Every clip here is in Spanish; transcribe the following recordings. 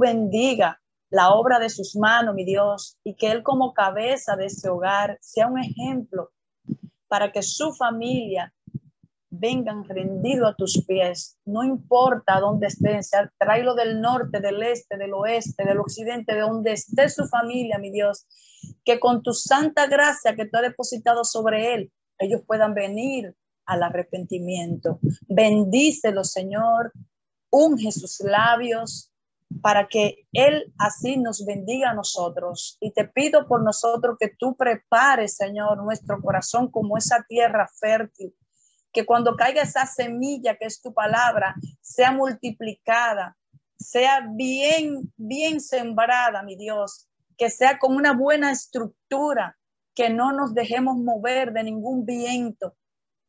bendiga la obra de sus manos, mi Dios, y que Él como cabeza de ese hogar sea un ejemplo para que su familia vengan rendido a tus pies, no importa dónde estén, sea, tráelo del norte, del este, del oeste, del occidente, de donde esté su familia, mi Dios, que con tu santa gracia que tú has depositado sobre él, ellos puedan venir al arrepentimiento. Bendícelo, Señor, unge sus labios para que Él así nos bendiga a nosotros. Y te pido por nosotros que tú prepares, Señor, nuestro corazón como esa tierra fértil que cuando caiga esa semilla que es tu palabra, sea multiplicada, sea bien, bien sembrada, mi Dios, que sea con una buena estructura, que no nos dejemos mover de ningún viento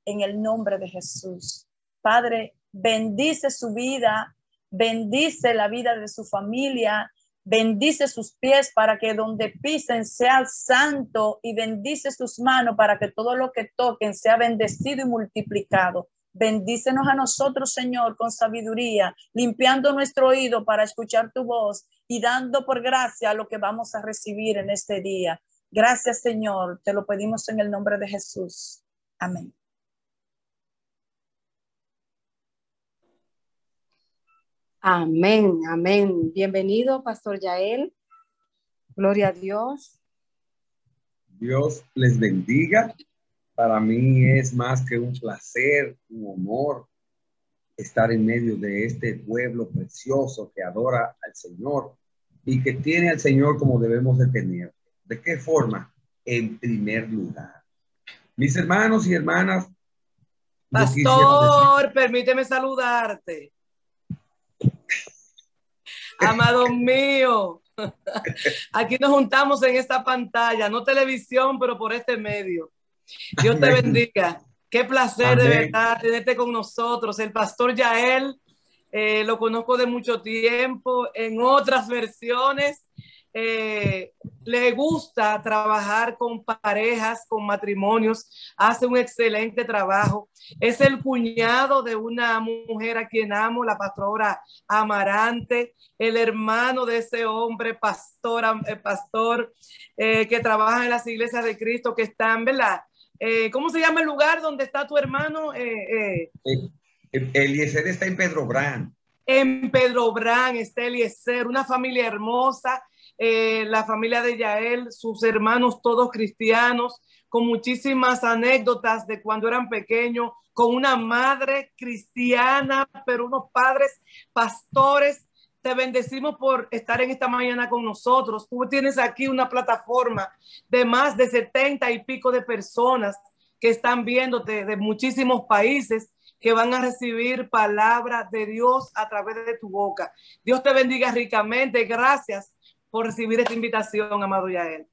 en el nombre de Jesús. Padre, bendice su vida, bendice la vida de su familia, Bendice sus pies para que donde pisen sea santo y bendice sus manos para que todo lo que toquen sea bendecido y multiplicado. Bendícenos a nosotros, Señor, con sabiduría, limpiando nuestro oído para escuchar tu voz y dando por gracia lo que vamos a recibir en este día. Gracias, Señor. Te lo pedimos en el nombre de Jesús. Amén. Amén, amén. Bienvenido, Pastor Yael. Gloria a Dios. Dios les bendiga. Para mí es más que un placer, un honor estar en medio de este pueblo precioso que adora al Señor y que tiene al Señor como debemos de tener. ¿De qué forma? En primer lugar. Mis hermanos y hermanas. Pastor, permíteme saludarte. Amado mío, aquí nos juntamos en esta pantalla, no televisión, pero por este medio. Dios te bendiga. Qué placer de verdad tenerte con nosotros. El pastor Yael, eh, lo conozco de mucho tiempo, en otras versiones eh, le gusta trabajar con parejas, con matrimonios, hace un excelente trabajo. Es el cuñado de una mujer a quien amo, la pastora Amarante, el hermano de ese hombre, pastor, eh, pastor eh, que trabaja en las iglesias de Cristo, que están, ¿verdad? ¿Cómo se llama el lugar donde está tu hermano? Eliezer está en Pedro Brán. En Pedro Brán está Eliezer, una familia hermosa eh, la familia de Yael, sus hermanos todos cristianos, con muchísimas anécdotas de cuando eran pequeños, con una madre cristiana, pero unos padres pastores. Te bendecimos por estar en esta mañana con nosotros. Tú tienes aquí una plataforma de más de setenta y pico de personas que están viéndote de muchísimos países que van a recibir palabra de Dios a través de tu boca. Dios te bendiga ricamente. Gracias por recibir esta invitación, amado Yael.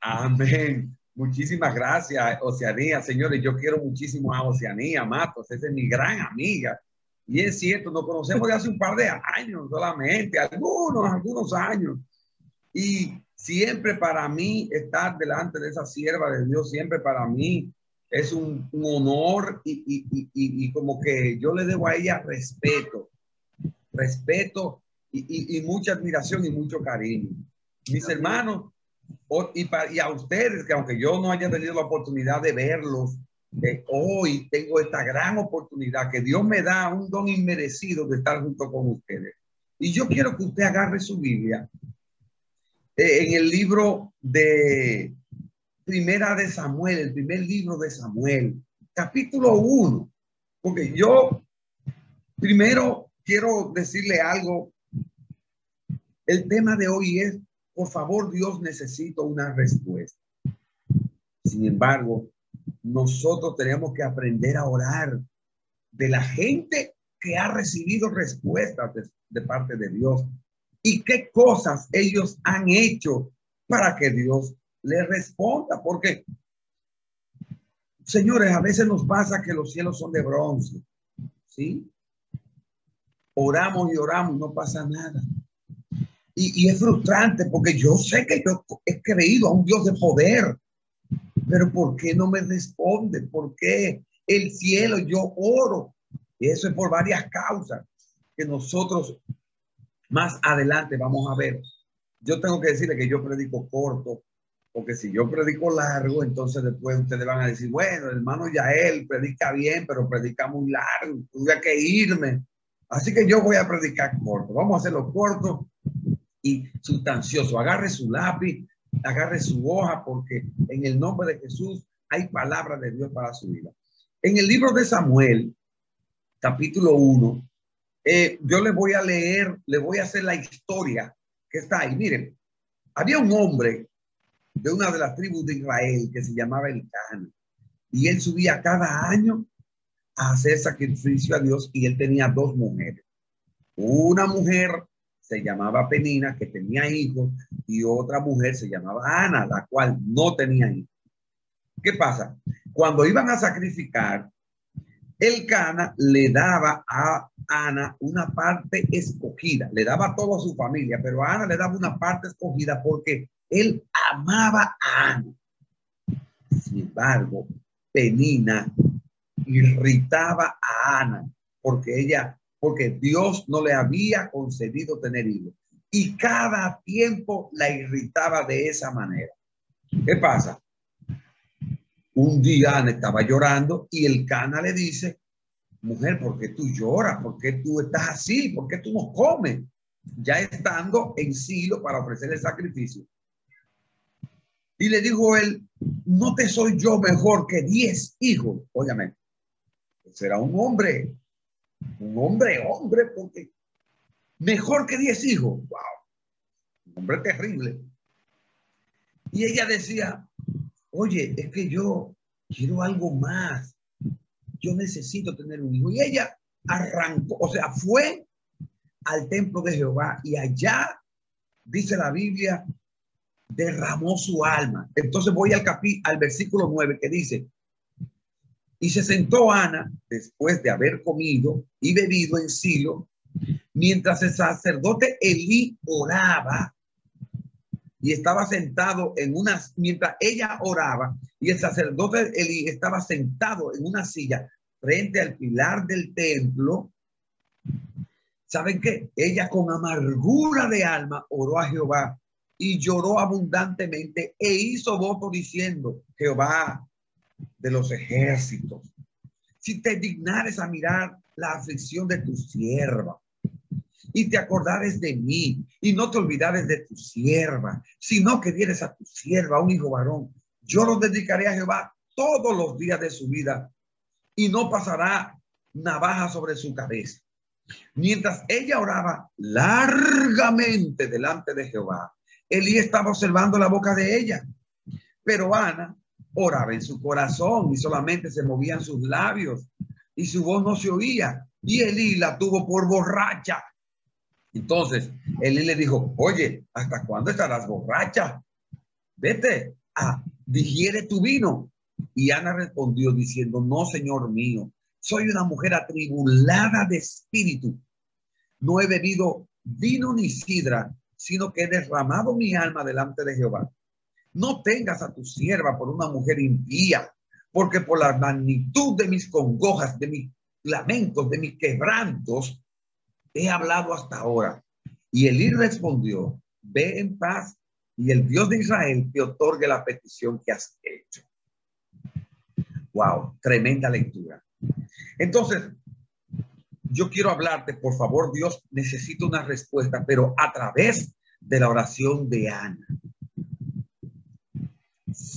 Amén. Muchísimas gracias, Oceanía. Señores, yo quiero muchísimo a Oceanía Matos, esa es mi gran amiga. Y es cierto, nos conocemos de hace un par de años solamente, algunos, algunos años. Y siempre para mí estar delante de esa sierva de Dios, siempre para mí es un, honor y, y, y, y, como que yo le debo a ella respeto, respeto y, mucha admiración y mucho cariño. Mis hermanos, y, y, a ustedes, que aunque yo no haya tenido la oportunidad de verlos, eh, hoy tengo esta gran oportunidad que Dios me da un don inmerecido de estar junto con ustedes. Y yo quiero que usted agarre su Biblia eh, en el libro de Primera de Samuel, el primer libro de Samuel, capítulo 1. Porque yo primero quiero decirle algo el tema de hoy es, por favor, Dios necesito una respuesta. Sin embargo, nosotros tenemos que aprender a orar de la gente que ha recibido respuestas de, parte de Dios y qué cosas ellos han hecho para que Dios les responda. Porque, señores, a veces nos pasa que los cielos son de bronce. ¿Sí? Oramos y oramos, no pasa nada. Y, es frustrante porque yo sé que yo he creído a un Dios de poder, pero ¿por qué no me responde? ¿Por qué el cielo yo oro? Y eso es por varias causas que nosotros Más adelante vamos a ver. Yo tengo que decirle que yo predico corto, porque si yo predico largo, entonces después ustedes van a decir, bueno, hermano Yael predica bien, pero predica muy largo, tuve que irme. Así que yo voy a predicar corto. Vamos a hacerlo corto y sustancioso. Agarre su lápiz, agarre su hoja, porque en el nombre de Jesús hay palabra de Dios para su vida. En el libro de Samuel, capítulo 1, eh, yo le voy a leer, le voy a hacer la historia que está ahí. Miren, había un hombre de una de las tribus de Israel que se llamaba el Can, y él subía cada año a hacer sacrificio a Dios y él tenía dos mujeres. Una mujer se llamaba Penina, que tenía hijos, y otra mujer se llamaba Ana, la cual no tenía hijos. ¿Qué pasa? Cuando iban a sacrificar, el Cana le daba a Ana una parte escogida, le daba a toda su familia, pero a Ana le daba una parte escogida porque él amaba a Ana. Sin embargo, Penina irritaba a Ana porque ella, porque Dios no le había concedido tener hijos y cada tiempo la irritaba de esa manera. ¿Qué pasa? Un día estaba llorando y el Cana le dice, mujer, ¿por qué tú lloras? ¿Por qué tú estás así? ¿Por qué tú no comes? Ya estando en silo para ofrecer el sacrificio. Y le dijo él, no te soy yo mejor que diez hijos. Óyame, será un hombre, un hombre, hombre, porque mejor que diez hijos. Wow, un hombre terrible. Y ella decía, oye, es que yo quiero algo más. Yo necesito tener un hijo. Y ella arrancó, o sea, fue al templo de Jehová y allá, dice la Biblia, derramó su alma. Entonces voy al, capi, al versículo 9 que dice, y se sentó Ana después de haber comido y bebido en Silo, mientras el sacerdote Elí oraba y estaba sentado en una, mientras ella oraba y el sacerdote Eli estaba sentado en una silla frente al pilar del templo, ¿saben qué? Ella con amargura de alma oró a Jehová y lloró abundantemente e hizo voto diciendo, Jehová de los ejércitos, si te dignares a mirar la aflicción de tu sierva y te acordares de mí y no te olvidares de tu sierva, sino que dieres a tu sierva un hijo varón. Yo lo dedicaré a Jehová todos los días de su vida y no pasará navaja sobre su cabeza. Mientras ella oraba largamente delante de Jehová, Elí estaba observando la boca de ella, pero Ana oraba en su corazón y solamente se movían sus labios y su voz no se oía. Y Elí la tuvo por borracha entonces, él le dijo, oye, ¿hasta cuándo estarás borracha? Vete, a, digiere tu vino. Y Ana respondió diciendo, no, Señor mío, soy una mujer atribulada de espíritu. No he bebido vino ni sidra, sino que he derramado mi alma delante de Jehová. No tengas a tu sierva por una mujer impía, porque por la magnitud de mis congojas, de mis lamentos, de mis quebrantos, he hablado hasta ahora. Y Elí respondió, ve en paz y el Dios de Israel te otorgue la petición que has hecho. Wow, tremenda lectura. Entonces, yo quiero hablarte, por favor, Dios, necesito una respuesta, pero a través de la oración de Ana.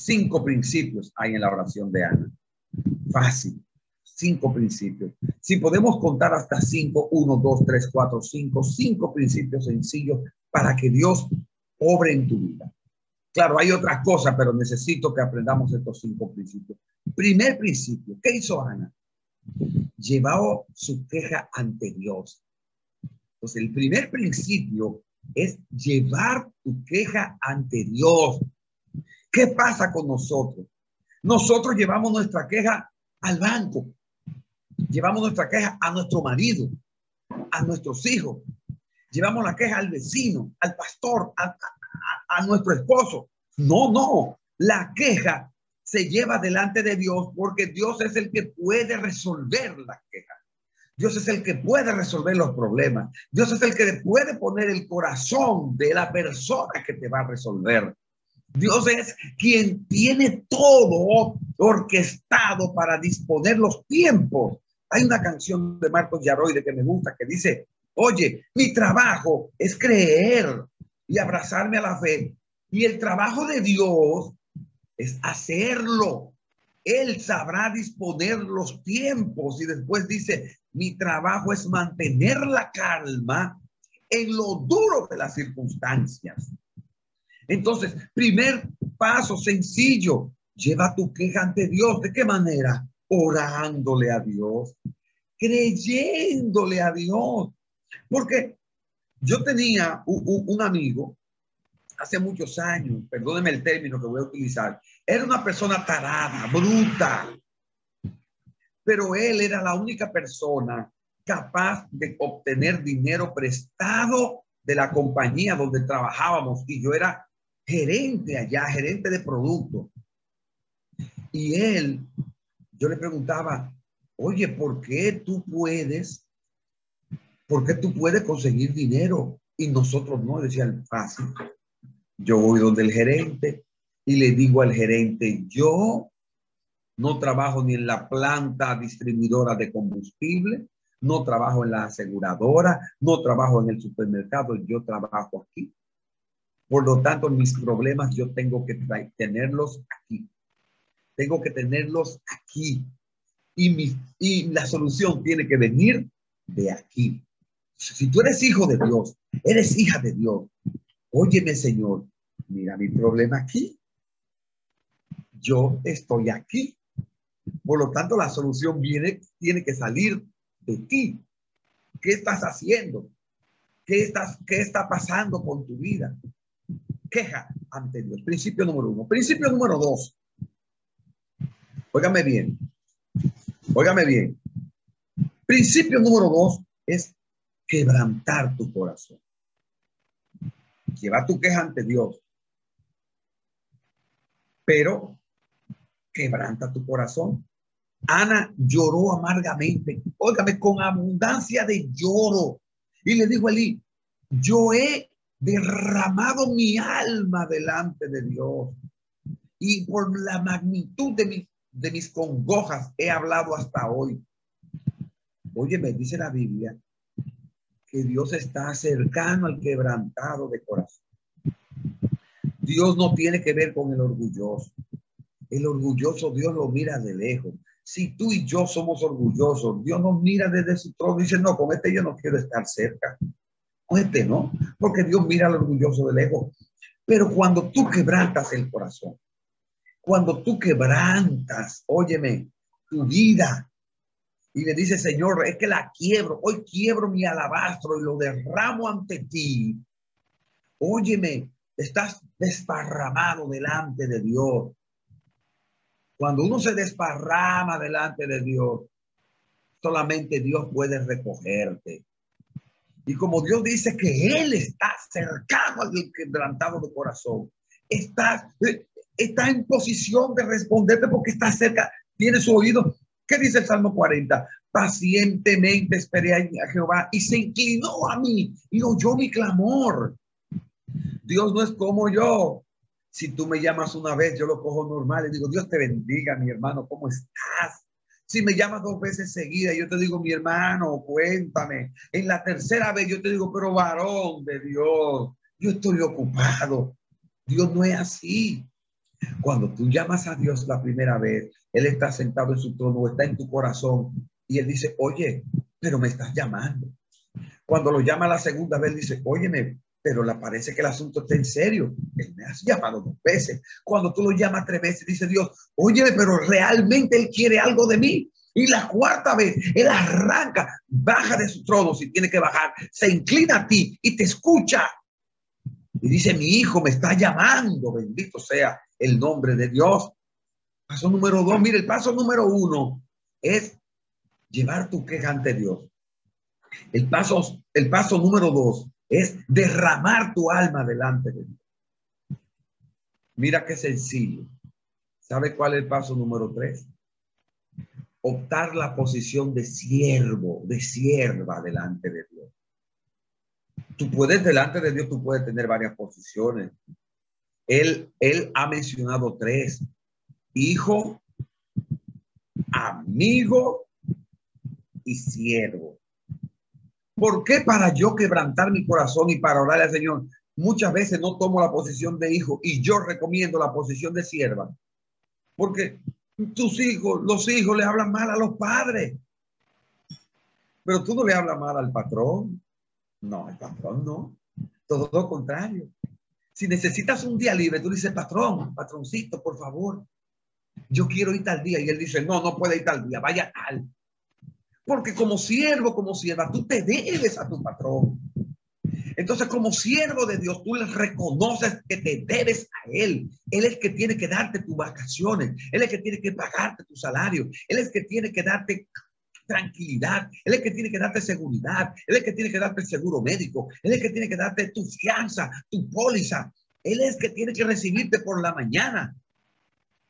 Cinco principios hay en la oración de Ana. Fácil cinco principios. Si podemos contar hasta cinco, uno, dos, tres, cuatro, cinco, cinco principios sencillos para que Dios obre en tu vida. Claro, hay otras cosas, pero necesito que aprendamos estos cinco principios. Primer principio, ¿qué hizo Ana? Llevó su queja ante Dios. Entonces, el primer principio es llevar tu queja ante Dios. ¿Qué pasa con nosotros? Nosotros llevamos nuestra queja al banco, Llevamos nuestra queja a nuestro marido, a nuestros hijos. Llevamos la queja al vecino, al pastor, a, nuestro esposo. No, no. La queja se lleva delante de Dios porque Dios es el que puede resolver la queja. Dios es el que puede resolver los problemas. Dios es el que puede poner el corazón de la persona que te va a resolver. Dios es quien tiene todo orquestado para disponer los tiempos. Hay una canción de Marcos Yaroide que me gusta que dice, oye, mi trabajo es creer y abrazarme a la fe. Y el trabajo de Dios es hacerlo. Él sabrá disponer los tiempos y después dice, mi trabajo es mantener la calma en lo duro de las circunstancias. Entonces, primer paso sencillo, lleva tu queja ante Dios. ¿De qué manera? Orándole a Dios, creyéndole a Dios. Porque yo tenía un, amigo hace muchos años, perdóneme el término que voy a utilizar, era una persona tarada, bruta, pero él era la única persona capaz de obtener dinero prestado de la compañía donde trabajábamos y yo era gerente allá, gerente de producto. Y él, yo le preguntaba, oye, ¿por qué tú puedes, por qué tú puedes conseguir dinero y nosotros no? Decía fácil. Yo voy donde el gerente y le digo al gerente, yo no trabajo ni en la planta distribuidora de combustible, no trabajo en la aseguradora, no trabajo en el supermercado, yo trabajo aquí. Por lo tanto, mis problemas yo tengo que tenerlos aquí. Tengo que tenerlos aquí. Y, mi, y la solución tiene que venir de aquí. Si tú eres hijo de Dios, eres hija de Dios, óyeme Señor, mira mi problema aquí. Yo estoy aquí. Por lo tanto, la solución viene, tiene que salir de ti. ¿Qué estás haciendo? ¿Qué, estás, ¿Qué está pasando con tu vida? Queja ante Dios. Principio número uno. Principio número dos. Óigame bien. Óigame bien. Principio número dos es quebrantar tu corazón. Lleva tu queja ante Dios. Pero quebranta tu corazón. Ana lloró amargamente, óigame, con abundancia de lloro. Y le dijo a Eli, yo he derramado mi alma delante de Dios. Y por la magnitud de, mis congojas he hablado hasta hoy. Oye, me dice la Biblia que Dios está cercano al quebrantado de corazón. Dios no tiene que ver con el orgulloso. El orgulloso Dios lo mira de lejos. Si tú y yo somos orgullosos, Dios nos mira desde su trono y dice, no, con este yo no quiero estar cerca. No, porque Dios mira al orgulloso de lejos. Pero cuando tú quebrantas el corazón, cuando tú quebrantas, óyeme, tu vida, y le dice, Señor, es que la quiebro, hoy quiebro mi alabastro y lo derramo ante ti. Óyeme, estás desparramado delante de Dios. Cuando uno se desparrama delante de Dios, solamente Dios puede recogerte. Y como Dios dice que Él está cercano al quebrantado de corazón, está, está en posición de responderte porque está cerca, tiene su oído. ¿Qué dice el Salmo 40? Pacientemente esperé a Jehová y se inclinó a mí y oyó mi clamor. Dios no es como yo, si tú me llamas una vez, yo lo cojo normal y digo, Dios te bendiga, mi hermano, ¿cómo estás? Si me llamas dos veces seguidas, yo te digo, mi hermano, cuéntame. En la tercera vez yo te digo, pero varón de Dios, yo estoy ocupado. Dios no es así. Cuando tú llamas a Dios la primera vez, Él está sentado en su trono, está en tu corazón y Él dice, oye, pero me estás llamando. Cuando lo llama la segunda vez, dice, óyeme, pero le parece que el asunto está en serio. Él me has llamado dos veces. Cuando tú lo llamas tres veces, dice Dios, oye, pero realmente Él quiere algo de mí. Y la cuarta vez, Él arranca, baja de su trono si tiene que bajar, se inclina a ti y te escucha. Y dice, mi hijo me está llamando, bendito sea el nombre de Dios. Paso número dos, mire, el paso número uno es llevar tu queja ante Dios. El paso, el paso número dos es derramar tu alma delante de Dios. Mira qué sencillo. ¿Sabe cuál es el paso número tres? optar la posición de siervo, de sierva delante de Dios. Tú puedes, delante de Dios, tú puedes tener varias posiciones. Él, él ha mencionado tres. Hijo, amigo y siervo. ¿Por qué para yo quebrantar mi corazón y para orar al Señor? Muchas veces no tomo la posición de hijo y yo recomiendo la posición de sierva. Porque tus hijos, los hijos le hablan mal a los padres. Pero tú no le hablas mal al patrón. No, el patrón no. Todo lo contrario. Si necesitas un día libre, tú dices, patrón, patroncito, por favor, yo quiero ir tal día. Y él dice, no, no puede ir tal día, vaya tal. Porque como siervo, como sierva, tú te debes a tu patrón. Entonces, como siervo de Dios, tú le reconoces que te debes a Él. Él es el que tiene que darte tus vacaciones. Él es el que tiene que pagarte tu salario. Él es el que tiene que darte tranquilidad. Él es el que tiene que darte seguridad. Él es el que tiene que darte el seguro médico. Él es el que tiene que darte tu fianza, tu póliza. Él es el que tiene que recibirte por la mañana.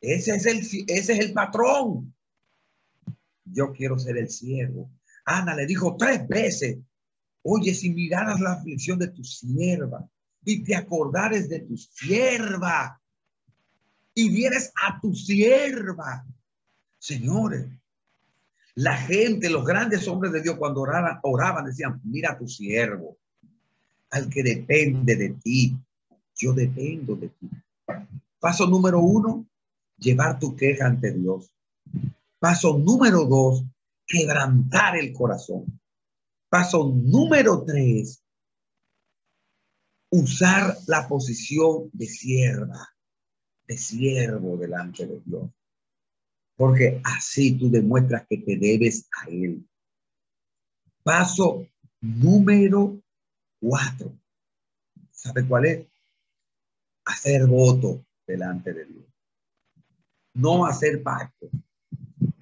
Ese es el, ese es el patrón. Yo quiero ser el siervo. Ana le dijo tres veces, oye, si miraras la aflicción de tu sierva y te acordares de tu sierva y vienes a tu sierva. Señores, la gente, los grandes hombres de Dios cuando oraban, oraban decían, mira a tu siervo, al que depende de ti. Yo dependo de ti. Paso número uno, llevar tu queja ante Dios. Paso número dos, quebrantar el corazón. Paso número tres, usar la posición de sierva, de siervo delante de Dios. Porque así tú demuestras que te debes a Él. Paso número cuatro. ¿Sabe cuál es? Hacer voto delante de Dios no hacer pacto.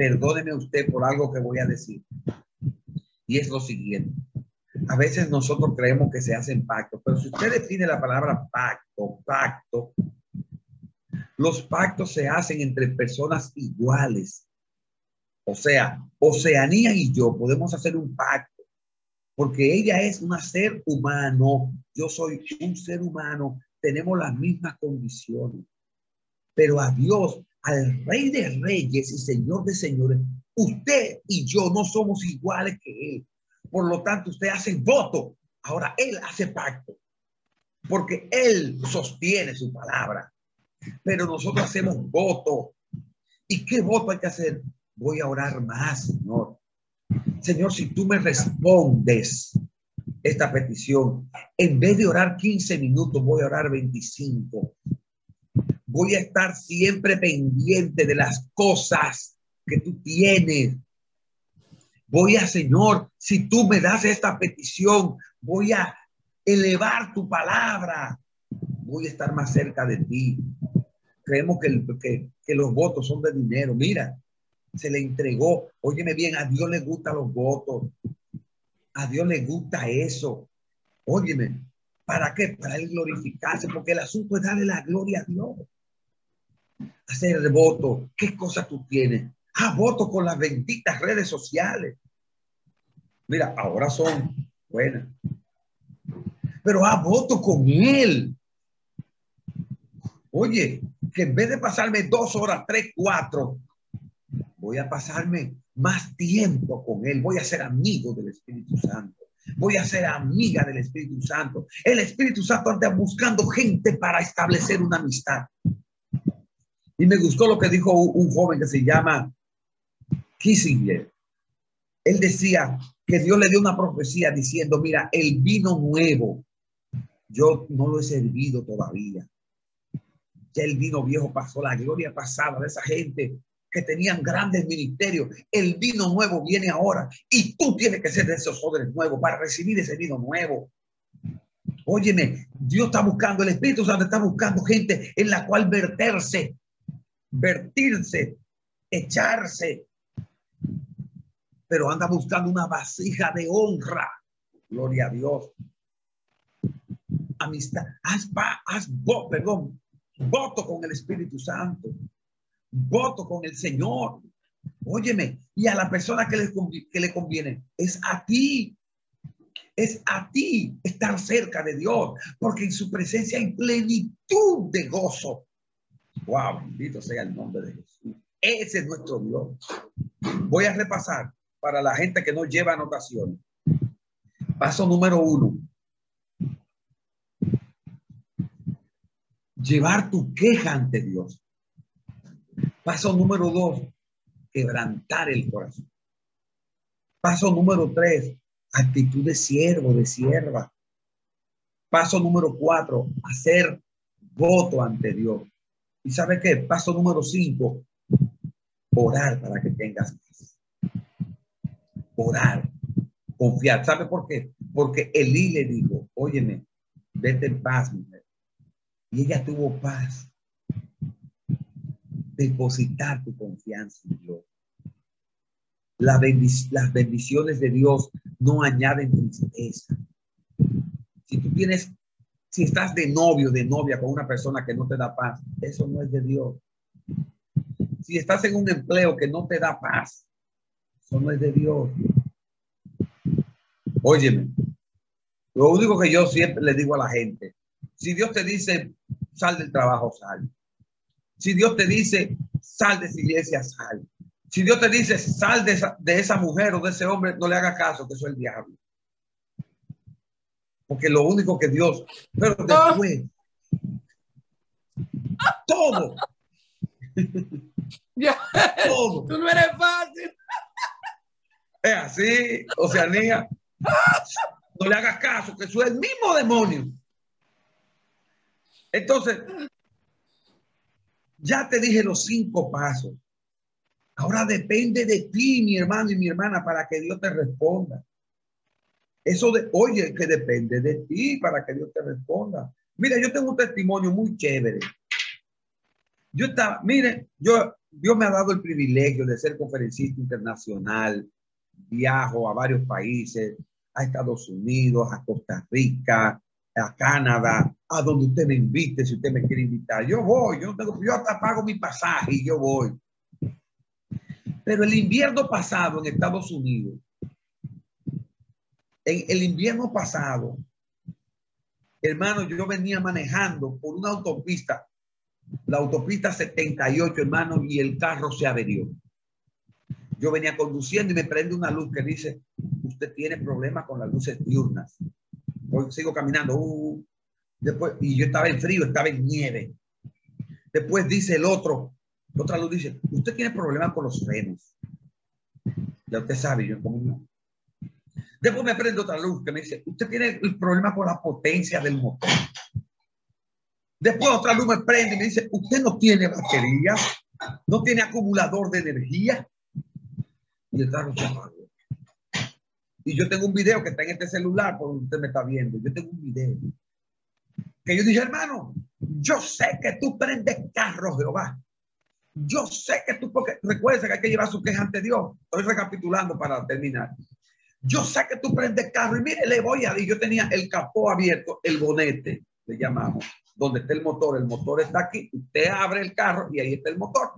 Perdóneme usted por algo que voy a decir. Y es lo siguiente. A veces nosotros creemos que se hacen pactos, pero si usted define la palabra pacto, pacto, los pactos se hacen entre personas iguales. O sea, Oceanía y yo podemos hacer un pacto, porque ella es un ser humano, yo soy un ser humano, tenemos las mismas condiciones. Pero a Dios al Rey de Reyes y Señor de Señores, usted y yo no somos iguales que Él. Por lo tanto, usted hace voto. Ahora Él hace pacto. Porque Él sostiene su palabra. Pero nosotros hacemos voto. ¿Y qué voto hay que hacer? Voy a orar más, Señor. Señor, si tú me respondes esta petición, en vez de orar 15 minutos, voy a orar 25 voy a estar siempre pendiente de las cosas que tú tienes. Voy a, Señor, si tú me das esta petición, voy a elevar tu palabra. Voy a estar más cerca de ti. Creemos que, que, que los votos son de dinero. Mira, se le entregó. Óyeme bien, a Dios le gustan los votos. A Dios le gusta eso. Óyeme, ¿para qué? Para él glorificarse, porque el asunto es darle la gloria a Dios hacer voto. ¿Qué cosa tú tienes? Ah, voto con las benditas redes sociales. Mira, ahora son buenas. Pero ah, voto con él. Oye, que en vez de pasarme dos horas, tres, cuatro, voy a pasarme más tiempo con él. Voy a ser amigo del Espíritu Santo. Voy a ser amiga del Espíritu Santo. El Espíritu Santo anda buscando gente para establecer una amistad. Y me gustó lo que dijo un joven que se llama Kissinger. Él decía que Dios le dio una profecía diciendo, mira, el vino nuevo, yo no lo he servido todavía. Ya el vino viejo pasó, la gloria pasada de esa gente que tenían grandes ministerios. El vino nuevo viene ahora y tú tienes que ser de esos jóvenes nuevos para recibir ese vino nuevo. Óyeme, Dios está buscando, el Espíritu Santo está buscando gente en la cual verterse vertirse, echarse, pero anda buscando una vasija de honra. Gloria a Dios. Amistad, haz, haz perdón, voto con el Espíritu Santo, voto con el Señor. Óyeme, y a la persona que le, que le conviene, es a ti. Es a ti estar cerca de Dios, porque en su presencia hay plenitud de gozo. Wow, bendito sea el nombre de Jesús. Ese es nuestro Dios. Voy a repasar para la gente que no lleva anotaciones. Paso número uno. Llevar tu queja ante Dios. Paso número dos. Quebrantar el corazón. Paso número tres. Actitud de siervo, de sierva. Paso número cuatro. Hacer voto ante Dios. ¿Y sabe qué? Paso número cinco. Orar para que tengas paz. Orar. Confiar. ¿Sabe por qué? Porque Elí le dijo, óyeme, vete en paz, mujer. Y ella tuvo paz. Depositar tu confianza en Dios. las bendiciones de Dios no añaden tristeza. Si tú tienes, si estás de novio, de novia con una persona que no te da paz, eso no es de Dios. Si estás en un empleo que no te da paz, eso no es de Dios. Óyeme, lo único que yo siempre le digo a la gente, si Dios te dice, sal del trabajo, sal. Si Dios te dice, sal de esa iglesia, sal. Si Dios te dice, sal de esa, de esa mujer o de ese hombre, no le haga caso, que eso es el diablo. Porque lo único que Dios, pero después, todo. Ya. Todo. Tú no eres fácil. Es así, Oceanía. No le hagas caso, que eso es el mismo demonio. Entonces, ya te dije los cinco pasos. Ahora depende de ti, mi hermano y mi hermana, para que Dios te responda. Eso de, oye, que depende de ti para que Dios te responda. Mira, yo tengo un testimonio muy chévere. Yo estaba, mire, yo, Dios me ha dado el privilegio de ser conferencista internacional. Viajo a varios países, a Estados Unidos, a Costa Rica, a Canadá, a donde usted me invite, si usted me quiere invitar. Yo voy, yo, tengo, yo hasta pago mi pasaje y yo voy. Pero el invierno pasado en Estados Unidos, en el invierno pasado, hermano, yo venía manejando por una autopista, la autopista 78, hermano, y el carro se averió. Yo venía conduciendo y me prende una luz que dice, usted tiene problemas con las luces diurnas. Hoy sigo caminando. Uh, después, y yo estaba en frío, estaba en nieve. Después dice el otro, otra luz dice, usted tiene problemas con los frenos. Ya usted sabe, yo como. Después me prende otra luz que me dice, usted tiene el problema con la potencia del motor. Después otra luz me prende y me dice, usted no tiene batería, no tiene acumulador de energía y el carro se Y yo tengo un video que está en este celular, por donde usted me está viendo. Yo tengo un video. Que yo dije, hermano, yo sé que tú prendes carro, Jehová. Yo sé que tú, porque recuerda que hay que llevar su queja ante Dios. Estoy recapitulando para terminar. Yo sé que tú prendes carro y mire, le voy a decir, yo tenía el capó abierto, el bonete, le llamamos, donde está el motor. El motor está aquí, usted abre el carro y ahí está el motor.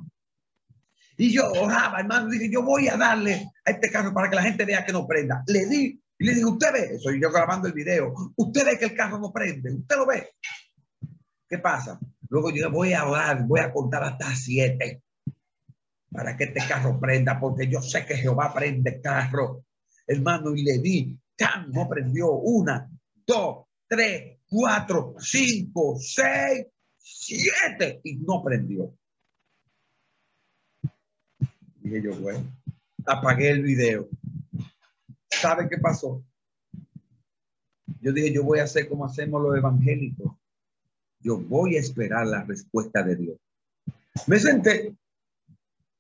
Y yo oraba, hermano, dije, yo voy a darle a este carro para que la gente vea que no prenda. Le di y le dije, usted ve, soy yo grabando el video, usted ve que el carro no prende, usted lo ve. ¿Qué pasa? Luego yo voy a orar, voy a contar hasta siete para que este carro prenda, porque yo sé que Jehová prende carro, hermano, y le di, no prendió, una, dos, tres, cuatro, cinco, seis, siete, y no prendió. Dije yo, bueno, apagué el video. ¿Sabe qué pasó? Yo dije, yo voy a hacer como hacemos los evangélicos. Yo voy a esperar la respuesta de Dios. Me senté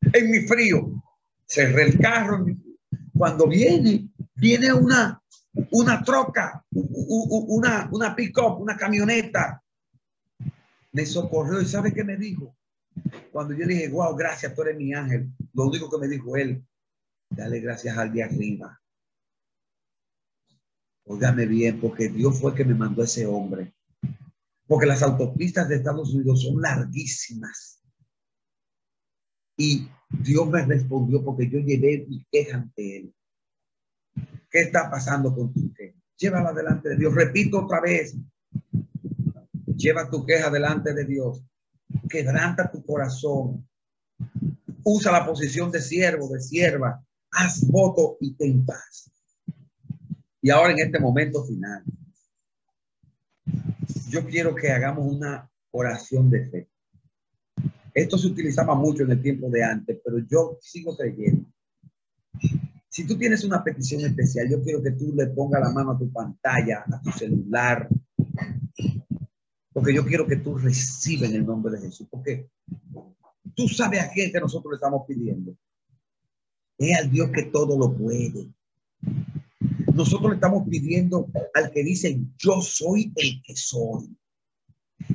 en mi frío, cerré el carro. Cuando viene, viene una, una troca, una, una pick-up, una camioneta. Me socorrió y ¿sabe qué me dijo? Cuando yo dije, wow, gracias, tú eres mi ángel, lo único que me dijo él, dale gracias al de arriba. Óigame bien, porque Dios fue el que me mandó ese hombre. Porque las autopistas de Estados Unidos son larguísimas. Y Dios me respondió porque yo llevé mi queja ante Él. ¿Qué está pasando con tu queja? Llévala delante de Dios. Repito otra vez. Lleva tu queja delante de Dios. Quebranta tu corazón. Usa la posición de siervo, de sierva. Haz voto y ten paz. Y ahora en este momento final, yo quiero que hagamos una oración de fe. Esto se utilizaba mucho en el tiempo de antes, pero yo sigo creyendo. Si tú tienes una petición especial, yo quiero que tú le pongas la mano a tu pantalla, a tu celular, porque yo quiero que tú recibas en el nombre de Jesús, porque tú sabes a quién que nosotros le estamos pidiendo. Es al Dios que todo lo puede. Nosotros le estamos pidiendo al que dice, yo soy el que soy.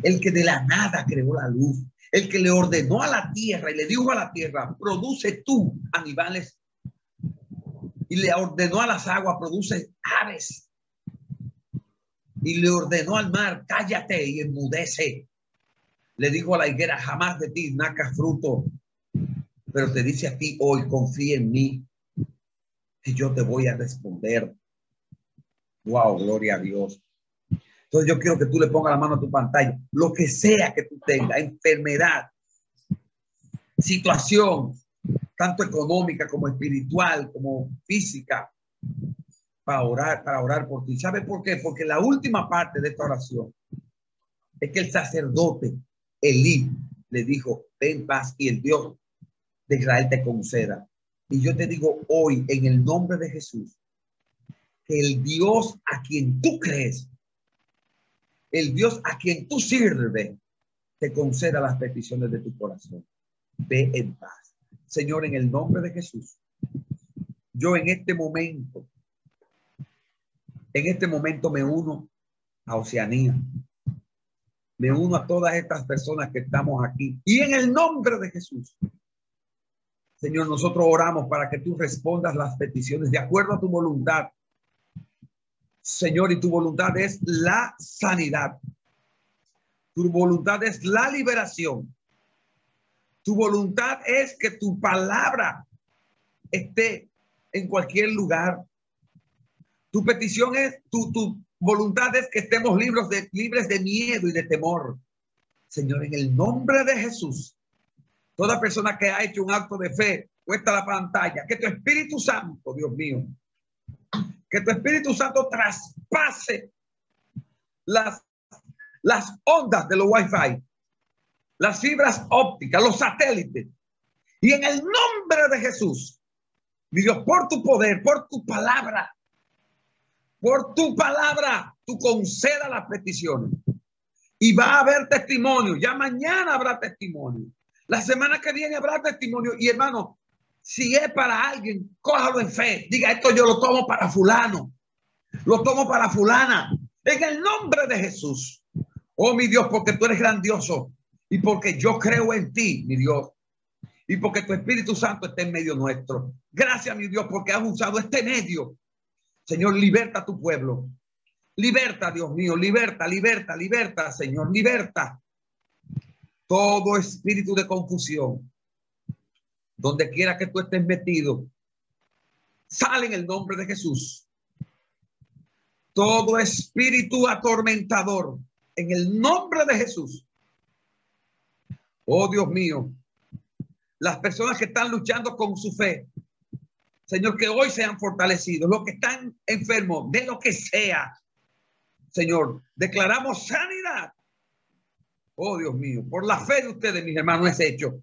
El que de la nada creó la luz. El que le ordenó a la tierra y le dijo a la tierra, produce tú animales. Y le ordenó a las aguas, produce aves. Y le ordenó al mar, cállate y enmudece. Le dijo a la higuera, jamás de ti naca fruto. Pero te dice a ti hoy, confía en mí, que yo te voy a responder. Wow, gloria a Dios. Entonces yo quiero que tú le pongas la mano a tu pantalla, lo que sea que tú tengas, enfermedad, situación, tanto económica como espiritual, como física, para orar, para orar por ti. ¿Sabe por qué? Porque la última parte de esta oración es que el sacerdote Elí le dijo, ven paz y el Dios de Israel te conceda. Y yo te digo hoy, en el nombre de Jesús, que el Dios a quien tú crees, el Dios a quien tú sirves, te conceda las peticiones de tu corazón. Ve en paz. Señor, en el nombre de Jesús, yo en este momento, en este momento me uno a Oceanía. Me uno a todas estas personas que estamos aquí. Y en el nombre de Jesús, Señor, nosotros oramos para que tú respondas las peticiones de acuerdo a tu voluntad Señor, y tu voluntad es la sanidad. Tu voluntad es la liberación. Tu voluntad es que tu palabra esté en cualquier lugar. Tu petición es, tu, voluntad es que estemos libres de, libres de miedo y de temor. Señor, en el nombre de Jesús, toda persona que ha hecho un acto de fe, cuesta la pantalla, que tu Espíritu Santo, Dios mío, que tu Espíritu Santo traspase las, las ondas de los Wi-Fi, las fibras ópticas, los satélites. Y en el nombre de Jesús, mi Dios, por tu poder, por tu palabra, por tu palabra, tú conceda las peticiones. Y va a haber testimonio. Ya mañana habrá testimonio. La semana que viene habrá testimonio. Y hermano, si es para alguien, cójalo en fe. Diga, esto yo lo tomo para fulano. Lo tomo para fulana. En el nombre de Jesús. Oh, mi Dios, porque tú eres grandioso. Y porque yo creo en ti, mi Dios. Y porque tu Espíritu Santo está en medio nuestro. Gracias, mi Dios, porque has usado este medio. Señor, liberta a tu pueblo. Liberta, Dios mío, liberta, liberta, liberta, Señor, liberta. Todo espíritu de confusión donde quiera que tú estés metido, sale en el nombre de Jesús. Todo espíritu atormentador, en el nombre de Jesús. Oh Dios mío, las personas que están luchando con su fe, Señor, que hoy sean fortalecidos, los que están enfermos, de lo que sea, Señor, declaramos sanidad. Oh Dios mío, por la fe de ustedes, mis hermanos, es hecho.